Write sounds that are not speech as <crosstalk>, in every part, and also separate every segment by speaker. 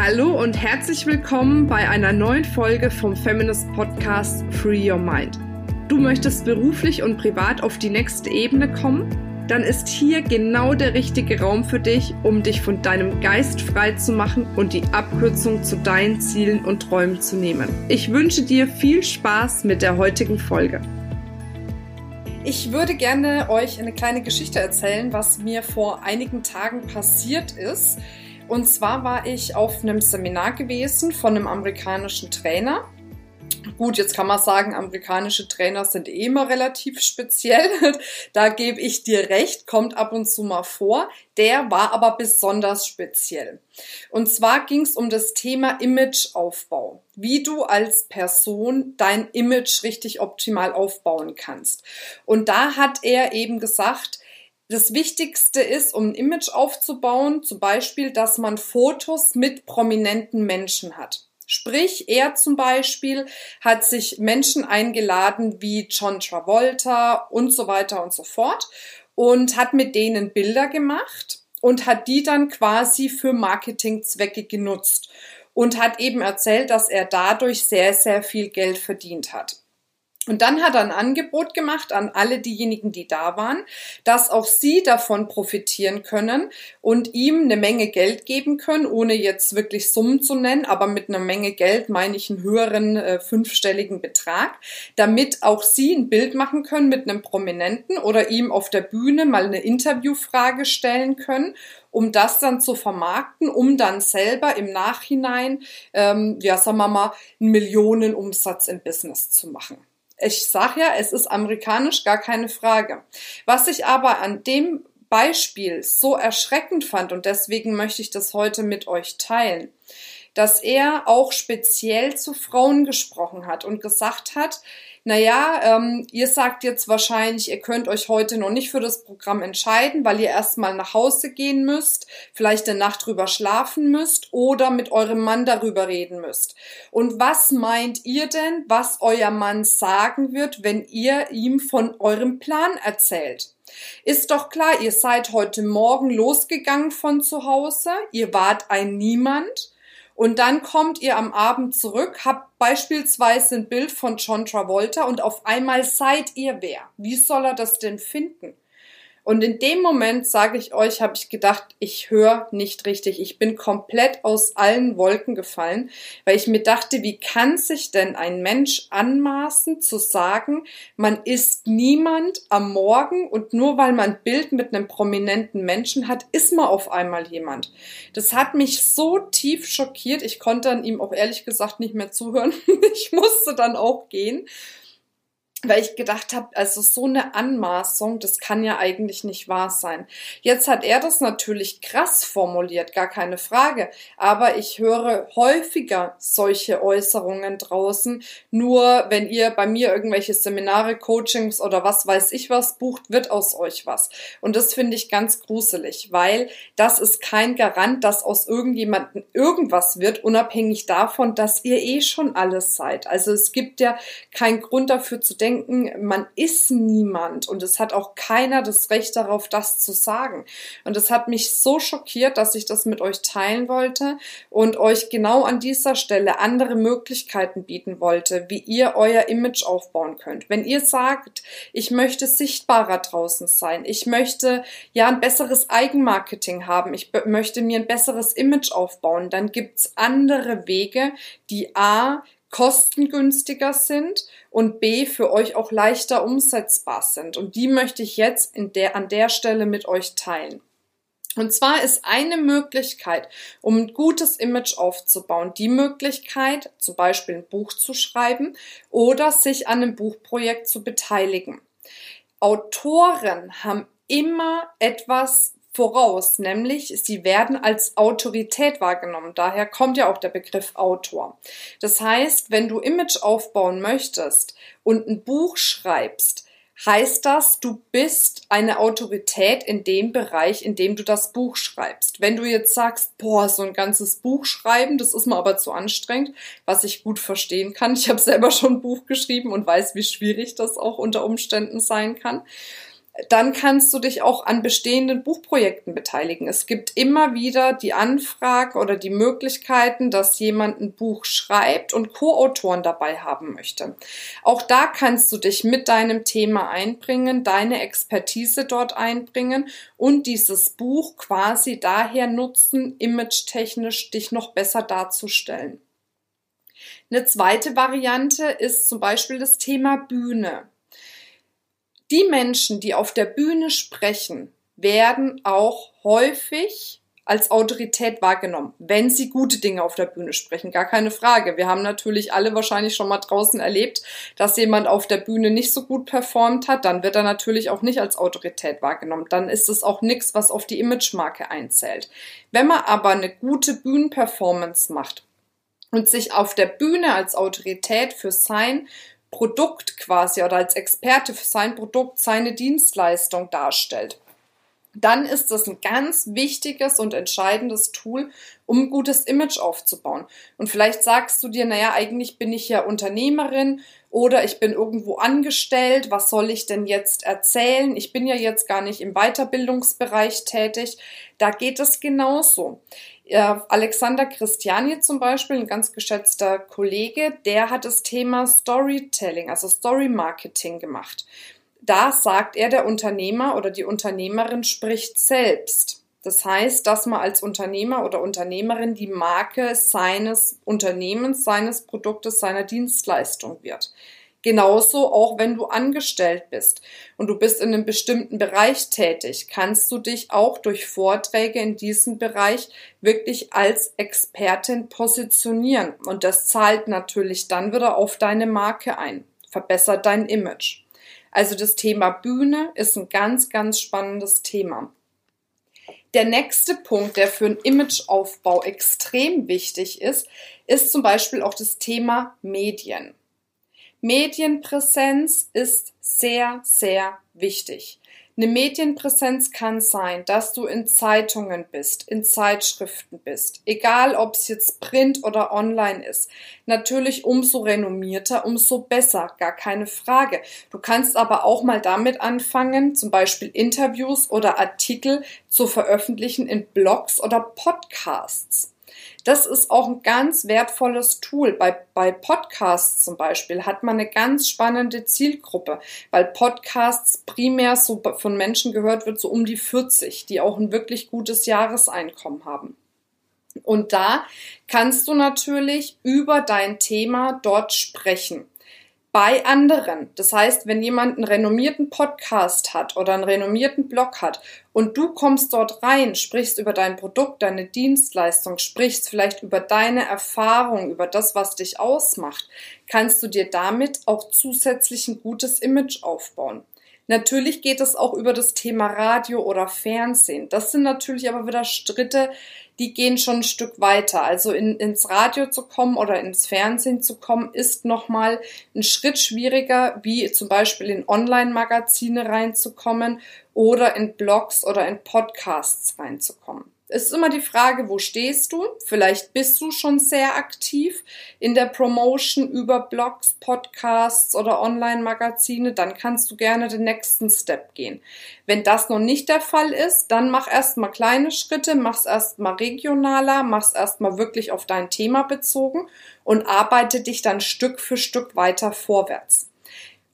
Speaker 1: Hallo und herzlich willkommen bei einer neuen Folge vom Feminist Podcast Free Your Mind. Du möchtest beruflich und privat auf die nächste Ebene kommen? Dann ist hier genau der richtige Raum für dich, um dich von deinem Geist frei zu machen und die Abkürzung zu deinen Zielen und Träumen zu nehmen. Ich wünsche dir viel Spaß mit der heutigen Folge. Ich würde gerne euch eine kleine Geschichte erzählen, was mir vor einigen Tagen passiert ist. Und zwar war ich auf einem Seminar gewesen von einem amerikanischen Trainer. Gut, jetzt kann man sagen, amerikanische Trainer sind eh immer relativ <laughs> speziell. da gebe ich dir recht, kommt ab und zu mal vor. Der war aber besonders speziell. Und zwar ging es um das Thema Imageaufbau. Wie du als Person dein Image richtig optimal aufbauen kannst. Und da hat er eben gesagt, das Wichtigste ist, um ein Image aufzubauen, zum Beispiel, dass man Fotos mit prominenten Menschen hat. Sprich, er zum Beispiel hat sich Menschen eingeladen wie John Travolta und so weiter und so fort und hat mit denen Bilder gemacht und hat die dann quasi für Marketingzwecke genutzt und hat eben erzählt, dass er dadurch sehr, sehr viel Geld verdient hat. Und dann hat er ein Angebot gemacht an alle diejenigen, die da waren, dass auch sie davon profitieren können und ihm eine Menge Geld geben können, ohne jetzt wirklich Summen zu nennen, aber mit einer Menge Geld meine ich einen höheren äh, fünfstelligen Betrag, damit auch sie ein Bild machen können mit einem Prominenten oder ihm auf der Bühne mal eine Interviewfrage stellen können um das dann zu vermarkten, um dann selber im Nachhinein, ähm, ja, sagen wir mal, einen Millionenumsatz im Business zu machen. Ich sage ja, es ist amerikanisch, gar keine Frage. Was ich aber an dem Beispiel so erschreckend fand und deswegen möchte ich das heute mit euch teilen, dass er auch speziell zu Frauen gesprochen hat und gesagt hat, naja, ähm, ihr sagt jetzt wahrscheinlich, ihr könnt euch heute noch nicht für das Programm entscheiden, weil ihr erstmal nach Hause gehen müsst, vielleicht eine Nacht drüber schlafen müsst oder mit eurem Mann darüber reden müsst. Und was meint ihr denn, was euer Mann sagen wird, wenn ihr ihm von eurem Plan erzählt? Ist doch klar, ihr seid heute Morgen losgegangen von zu Hause, ihr wart ein Niemand, und dann kommt ihr am Abend zurück, habt beispielsweise ein Bild von John Travolta und auf einmal seid ihr wer. Wie soll er das denn finden? Und in dem Moment, sage ich euch, habe ich gedacht, ich höre nicht richtig. Ich bin komplett aus allen Wolken gefallen, weil ich mir dachte, wie kann sich denn ein Mensch anmaßen zu sagen, man ist niemand am Morgen und nur weil man ein Bild mit einem prominenten Menschen hat, ist man auf einmal jemand. Das hat mich so tief schockiert. Ich konnte an ihm auch ehrlich gesagt nicht mehr zuhören. <laughs> ich musste dann auch gehen weil ich gedacht habe, also so eine Anmaßung, das kann ja eigentlich nicht wahr sein. Jetzt hat er das natürlich krass formuliert, gar keine Frage, aber ich höre häufiger solche Äußerungen draußen. Nur wenn ihr bei mir irgendwelche Seminare, Coachings oder was weiß ich was bucht, wird aus euch was. Und das finde ich ganz gruselig, weil das ist kein Garant, dass aus irgendjemandem irgendwas wird, unabhängig davon, dass ihr eh schon alles seid. Also es gibt ja keinen Grund dafür zu denken, denken, man ist niemand und es hat auch keiner das Recht darauf, das zu sagen. Und es hat mich so schockiert, dass ich das mit euch teilen wollte und euch genau an dieser Stelle andere Möglichkeiten bieten wollte, wie ihr euer Image aufbauen könnt. Wenn ihr sagt, ich möchte sichtbarer draußen sein, ich möchte ja ein besseres Eigenmarketing haben, ich möchte mir ein besseres Image aufbauen, dann gibt's andere Wege, die A kostengünstiger sind und B für euch auch leichter umsetzbar sind. Und die möchte ich jetzt in der, an der Stelle mit euch teilen. Und zwar ist eine Möglichkeit, um ein gutes Image aufzubauen, die Möglichkeit, zum Beispiel ein Buch zu schreiben oder sich an einem Buchprojekt zu beteiligen. Autoren haben immer etwas voraus, nämlich sie werden als Autorität wahrgenommen. Daher kommt ja auch der Begriff Autor. Das heißt, wenn du Image aufbauen möchtest und ein Buch schreibst, heißt das, du bist eine Autorität in dem Bereich, in dem du das Buch schreibst. Wenn du jetzt sagst, boah, so ein ganzes Buch schreiben, das ist mir aber zu anstrengend, was ich gut verstehen kann. Ich habe selber schon ein Buch geschrieben und weiß, wie schwierig das auch unter Umständen sein kann dann kannst du dich auch an bestehenden Buchprojekten beteiligen. Es gibt immer wieder die Anfrage oder die Möglichkeiten, dass jemand ein Buch schreibt und Co-Autoren dabei haben möchte. Auch da kannst du dich mit deinem Thema einbringen, deine Expertise dort einbringen und dieses Buch quasi daher nutzen, image-technisch dich noch besser darzustellen. Eine zweite Variante ist zum Beispiel das Thema Bühne. Die Menschen, die auf der Bühne sprechen, werden auch häufig als Autorität wahrgenommen, wenn sie gute Dinge auf der Bühne sprechen. Gar keine Frage. Wir haben natürlich alle wahrscheinlich schon mal draußen erlebt, dass jemand auf der Bühne nicht so gut performt hat. Dann wird er natürlich auch nicht als Autorität wahrgenommen. Dann ist es auch nichts, was auf die Imagemarke einzählt. Wenn man aber eine gute Bühnenperformance macht und sich auf der Bühne als Autorität für sein Produkt quasi oder als Experte für sein Produkt, seine Dienstleistung darstellt, dann ist das ein ganz wichtiges und entscheidendes Tool, um ein gutes Image aufzubauen. Und vielleicht sagst du dir, naja, eigentlich bin ich ja Unternehmerin oder ich bin irgendwo angestellt, was soll ich denn jetzt erzählen? Ich bin ja jetzt gar nicht im Weiterbildungsbereich tätig. Da geht es genauso. Alexander Christiani zum Beispiel, ein ganz geschätzter Kollege, der hat das Thema Storytelling, also Story Marketing gemacht. Da sagt er, der Unternehmer oder die Unternehmerin spricht selbst. Das heißt, dass man als Unternehmer oder Unternehmerin die Marke seines Unternehmens, seines Produktes, seiner Dienstleistung wird. Genauso auch wenn du angestellt bist und du bist in einem bestimmten Bereich tätig, kannst du dich auch durch Vorträge in diesem Bereich wirklich als Expertin positionieren. Und das zahlt natürlich dann wieder auf deine Marke ein, verbessert dein Image. Also das Thema Bühne ist ein ganz, ganz spannendes Thema. Der nächste Punkt, der für einen Imageaufbau extrem wichtig ist, ist zum Beispiel auch das Thema Medien. Medienpräsenz ist sehr, sehr wichtig. Eine Medienpräsenz kann sein, dass du in Zeitungen bist, in Zeitschriften bist, egal ob es jetzt Print oder online ist. Natürlich umso renommierter, umso besser, gar keine Frage. Du kannst aber auch mal damit anfangen, zum Beispiel Interviews oder Artikel zu veröffentlichen in Blogs oder Podcasts. Das ist auch ein ganz wertvolles Tool. Bei, bei Podcasts zum Beispiel hat man eine ganz spannende Zielgruppe, weil Podcasts primär so von Menschen gehört wird, so um die 40, die auch ein wirklich gutes Jahreseinkommen haben. Und da kannst du natürlich über dein Thema dort sprechen bei anderen. Das heißt, wenn jemand einen renommierten Podcast hat oder einen renommierten Blog hat und du kommst dort rein, sprichst über dein Produkt, deine Dienstleistung, sprichst vielleicht über deine Erfahrung, über das, was dich ausmacht, kannst du dir damit auch zusätzlich ein gutes Image aufbauen. Natürlich geht es auch über das Thema Radio oder Fernsehen. Das sind natürlich aber wieder Stritte, die gehen schon ein Stück weiter. Also in, ins Radio zu kommen oder ins Fernsehen zu kommen, ist nochmal ein Schritt schwieriger, wie zum Beispiel in Online-Magazine reinzukommen oder in Blogs oder in Podcasts reinzukommen. Es ist immer die Frage, wo stehst du? Vielleicht bist du schon sehr aktiv in der Promotion über Blogs, Podcasts oder Online-Magazine, dann kannst du gerne den nächsten Step gehen. Wenn das noch nicht der Fall ist, dann mach erstmal kleine Schritte, mach's erstmal regionaler, mach's erstmal wirklich auf dein Thema bezogen und arbeite dich dann Stück für Stück weiter vorwärts.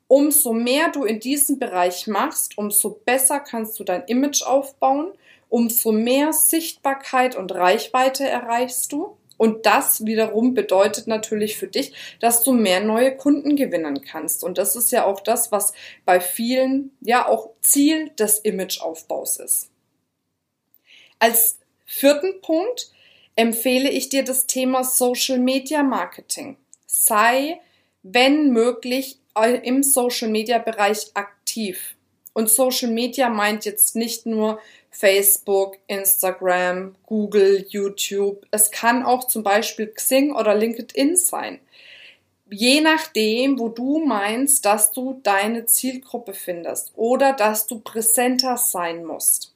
Speaker 1: Umso mehr du in diesem Bereich machst, umso besser kannst du dein Image aufbauen umso mehr Sichtbarkeit und Reichweite erreichst du. Und das wiederum bedeutet natürlich für dich, dass du mehr neue Kunden gewinnen kannst. Und das ist ja auch das, was bei vielen ja auch Ziel des Imageaufbaus ist. Als vierten Punkt empfehle ich dir das Thema Social Media Marketing. Sei, wenn möglich, im Social Media Bereich aktiv. Und Social Media meint jetzt nicht nur Facebook, Instagram, Google, YouTube. Es kann auch zum Beispiel Xing oder LinkedIn sein. Je nachdem, wo du meinst, dass du deine Zielgruppe findest oder dass du präsenter sein musst.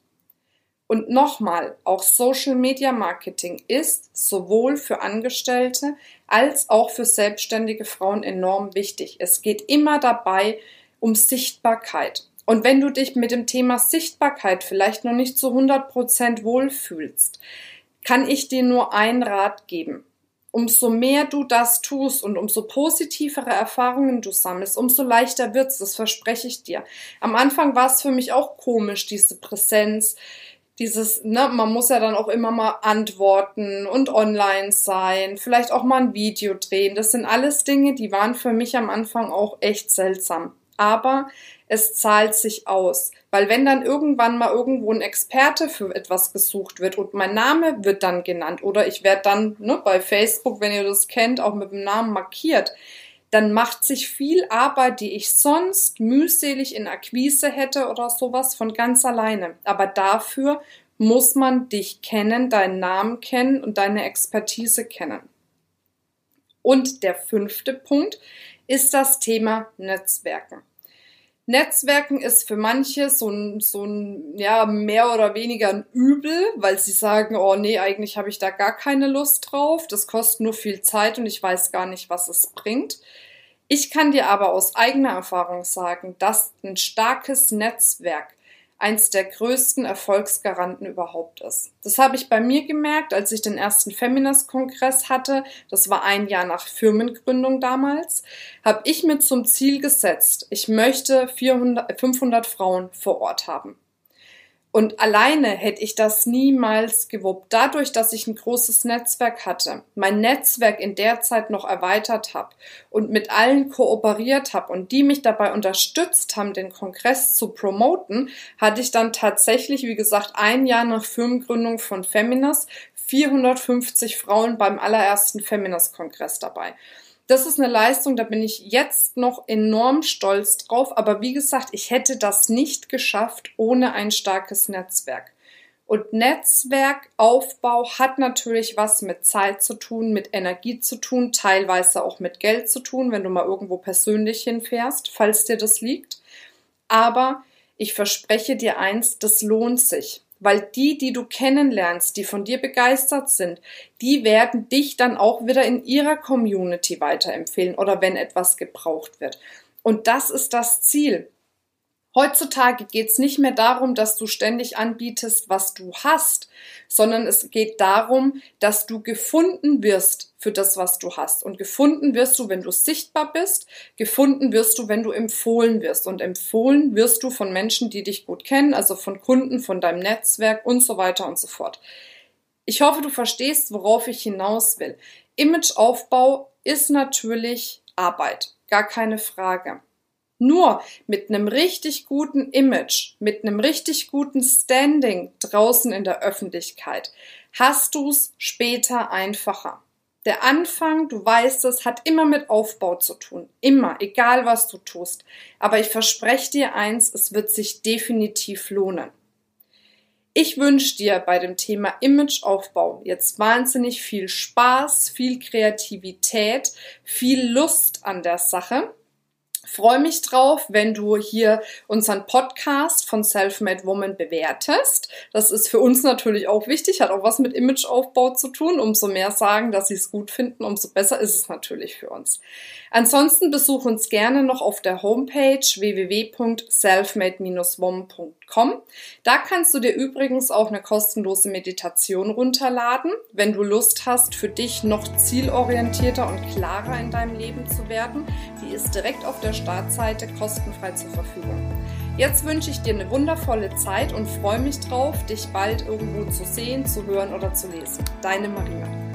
Speaker 1: Und nochmal, auch Social Media Marketing ist sowohl für Angestellte als auch für selbstständige Frauen enorm wichtig. Es geht immer dabei um Sichtbarkeit. Und wenn du dich mit dem Thema Sichtbarkeit vielleicht noch nicht zu 100% wohlfühlst, kann ich dir nur einen Rat geben. Umso mehr du das tust und umso positivere Erfahrungen du sammelst, umso leichter wird's, das verspreche ich dir. Am Anfang war es für mich auch komisch, diese Präsenz, dieses, ne, man muss ja dann auch immer mal antworten und online sein, vielleicht auch mal ein Video drehen. Das sind alles Dinge, die waren für mich am Anfang auch echt seltsam. Aber es zahlt sich aus. Weil wenn dann irgendwann mal irgendwo ein Experte für etwas gesucht wird und mein Name wird dann genannt oder ich werde dann ne, bei Facebook, wenn ihr das kennt, auch mit dem Namen markiert, dann macht sich viel Arbeit, die ich sonst mühselig in Akquise hätte oder sowas, von ganz alleine. Aber dafür muss man dich kennen, deinen Namen kennen und deine Expertise kennen. Und der fünfte Punkt ist das Thema Netzwerken. Netzwerken ist für manche so ein, so ein, ja, mehr oder weniger ein Übel, weil sie sagen, oh nee, eigentlich habe ich da gar keine Lust drauf, das kostet nur viel Zeit und ich weiß gar nicht, was es bringt. Ich kann dir aber aus eigener Erfahrung sagen, dass ein starkes Netzwerk eins der größten Erfolgsgaranten überhaupt ist. Das habe ich bei mir gemerkt, als ich den ersten Feminist-Kongress hatte. Das war ein Jahr nach Firmengründung damals. Habe ich mir zum Ziel gesetzt, ich möchte 400, 500 Frauen vor Ort haben. Und alleine hätte ich das niemals gewuppt. Dadurch, dass ich ein großes Netzwerk hatte, mein Netzwerk in der Zeit noch erweitert habe und mit allen kooperiert habe und die mich dabei unterstützt haben, den Kongress zu promoten, hatte ich dann tatsächlich, wie gesagt, ein Jahr nach Firmengründung von Feminas 450 Frauen beim allerersten Feminas-Kongress dabei das ist eine Leistung, da bin ich jetzt noch enorm stolz drauf. Aber wie gesagt, ich hätte das nicht geschafft ohne ein starkes Netzwerk. Und Netzwerkaufbau hat natürlich was mit Zeit zu tun, mit Energie zu tun, teilweise auch mit Geld zu tun, wenn du mal irgendwo persönlich hinfährst, falls dir das liegt. Aber ich verspreche dir eins, das lohnt sich weil die, die du kennenlernst, die von dir begeistert sind, die werden dich dann auch wieder in ihrer Community weiterempfehlen oder wenn etwas gebraucht wird. Und das ist das Ziel. Heutzutage geht es nicht mehr darum, dass du ständig anbietest, was du hast, sondern es geht darum, dass du gefunden wirst für das, was du hast. Und gefunden wirst du, wenn du sichtbar bist, gefunden wirst du, wenn du empfohlen wirst. Und empfohlen wirst du von Menschen, die dich gut kennen, also von Kunden, von deinem Netzwerk und so weiter und so fort. Ich hoffe, du verstehst, worauf ich hinaus will. Imageaufbau ist natürlich Arbeit, gar keine Frage. Nur mit einem richtig guten Image, mit einem richtig guten Standing draußen in der Öffentlichkeit hast du's später einfacher. Der Anfang, du weißt es, hat immer mit Aufbau zu tun. Immer, egal was du tust. Aber ich verspreche dir eins, es wird sich definitiv lohnen. Ich wünsche dir bei dem Thema Imageaufbau jetzt wahnsinnig viel Spaß, viel Kreativität, viel Lust an der Sache freue mich drauf, wenn du hier unseren Podcast von Selfmade Woman bewertest. Das ist für uns natürlich auch wichtig, hat auch was mit Imageaufbau zu tun. Umso mehr sagen, dass sie es gut finden, umso besser ist es natürlich für uns. Ansonsten besuch uns gerne noch auf der Homepage www.selfmade-woman.com. Da kannst du dir übrigens auch eine kostenlose Meditation runterladen, wenn du Lust hast, für dich noch zielorientierter und klarer in deinem Leben zu werden. Die ist direkt auf der Startseite kostenfrei zur Verfügung. Jetzt wünsche ich dir eine wundervolle Zeit und freue mich drauf, dich bald irgendwo zu sehen, zu hören oder zu lesen. Deine Marina.